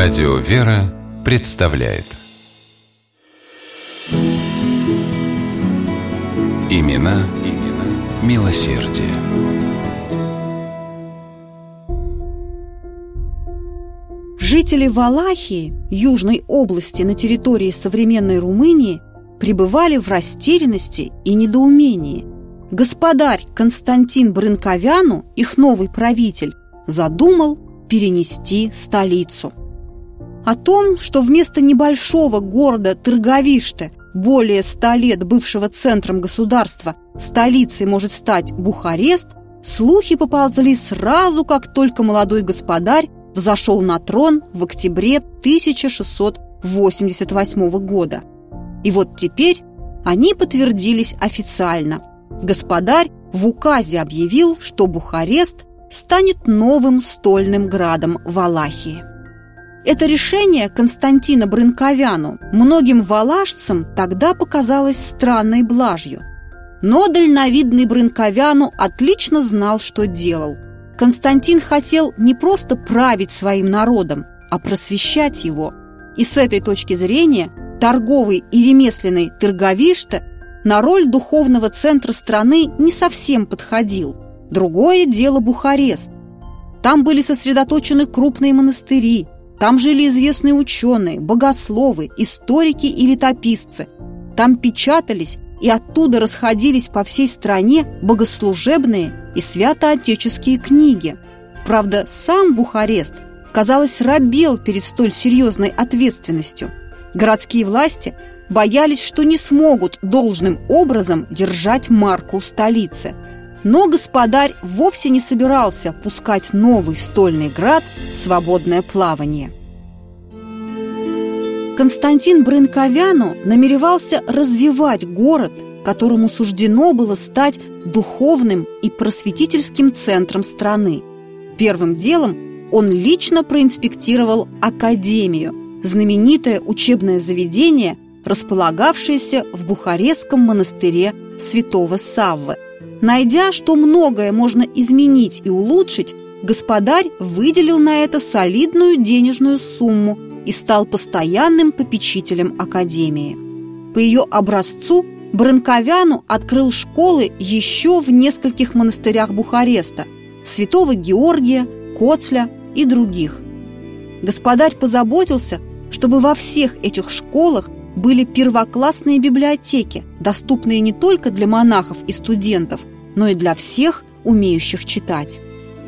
Радио «Вера» представляет Имена, имена милосердие. Жители Валахии, южной области на территории современной Румынии, пребывали в растерянности и недоумении. Господарь Константин Брынковяну, их новый правитель, задумал перенести столицу. О том, что вместо небольшого города Тырговиште, более ста лет бывшего центром государства, столицей может стать Бухарест, слухи поползли сразу, как только молодой господарь взошел на трон в октябре 1688 года. И вот теперь они подтвердились официально. Господарь в указе объявил, что Бухарест станет новым стольным градом Валахии. Это решение Константина Брынковяну многим валашцам тогда показалось странной блажью. Но дальновидный Брынковяну отлично знал, что делал. Константин хотел не просто править своим народом, а просвещать его. И с этой точки зрения торговый и ремесленный Тырговиште на роль духовного центра страны не совсем подходил. Другое дело Бухарест. Там были сосредоточены крупные монастыри, там жили известные ученые, богословы, историки и летописцы. Там печатались и оттуда расходились по всей стране богослужебные и святоотеческие книги. Правда, сам Бухарест, казалось, робел перед столь серьезной ответственностью. Городские власти боялись, что не смогут должным образом держать марку столицы. Но господарь вовсе не собирался пускать новый стольный град в свободное плавание. Константин Брынковяну намеревался развивать город, которому суждено было стать духовным и просветительским центром страны. Первым делом он лично проинспектировал Академию, знаменитое учебное заведение, располагавшееся в Бухарестском монастыре святого Саввы. Найдя, что многое можно изменить и улучшить, господарь выделил на это солидную денежную сумму и стал постоянным попечителем Академии. По ее образцу Бранковяну открыл школы еще в нескольких монастырях Бухареста – Святого Георгия, Коцля и других. Господарь позаботился, чтобы во всех этих школах были первоклассные библиотеки, доступные не только для монахов и студентов, но и для всех, умеющих читать.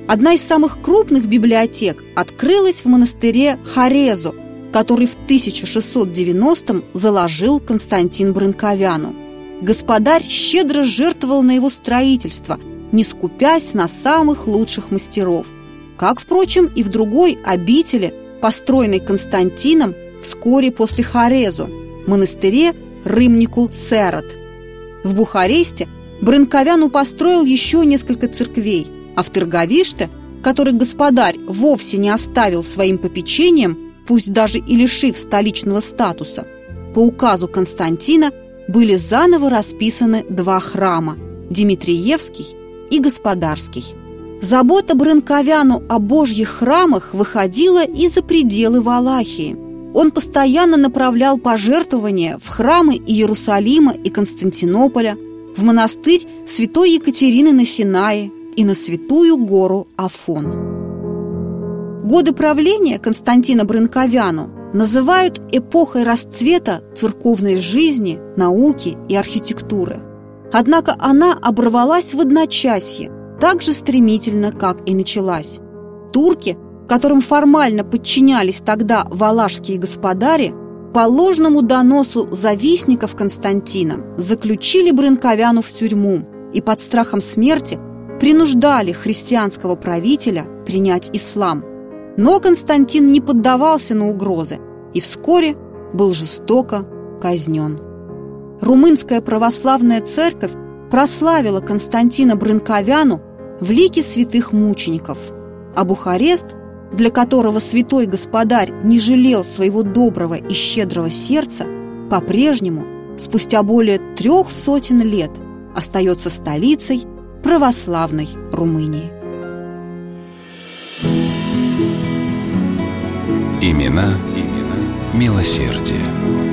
Одна из самых крупных библиотек открылась в монастыре Харезу, который в 1690-м заложил Константин Брынковяну. Господарь щедро жертвовал на его строительство, не скупясь на самых лучших мастеров. Как, впрочем, и в другой обители, построенной Константином вскоре после Хорезу, монастыре Рымнику Серот. В Бухаресте Брынковяну построил еще несколько церквей, а в Тырговиште, который господарь вовсе не оставил своим попечением, пусть даже и лишив столичного статуса, по указу Константина были заново расписаны два храма – Дмитриевский и Господарский. Забота Брынковяну о божьих храмах выходила и за пределы Валахии. Он постоянно направлял пожертвования в храмы Иерусалима и Константинополя, в монастырь святой Екатерины на Синае и на святую гору Афон. Годы правления Константина Брынковяну называют эпохой расцвета церковной жизни, науки и архитектуры. Однако она оборвалась в одночасье, так же стремительно, как и началась. Турки, которым формально подчинялись тогда валашские господари, по ложному доносу завистников Константина заключили Брынковяну в тюрьму и под страхом смерти принуждали христианского правителя принять ислам. Но Константин не поддавался на угрозы и вскоре был жестоко казнен. Румынская православная церковь прославила Константина Брынковяну в лике святых мучеников, а Бухарест, для которого святой господарь не жалел своего доброго и щедрого сердца, по-прежнему, спустя более трех сотен лет, остается столицей православной Румынии. Имена, имена милосердие.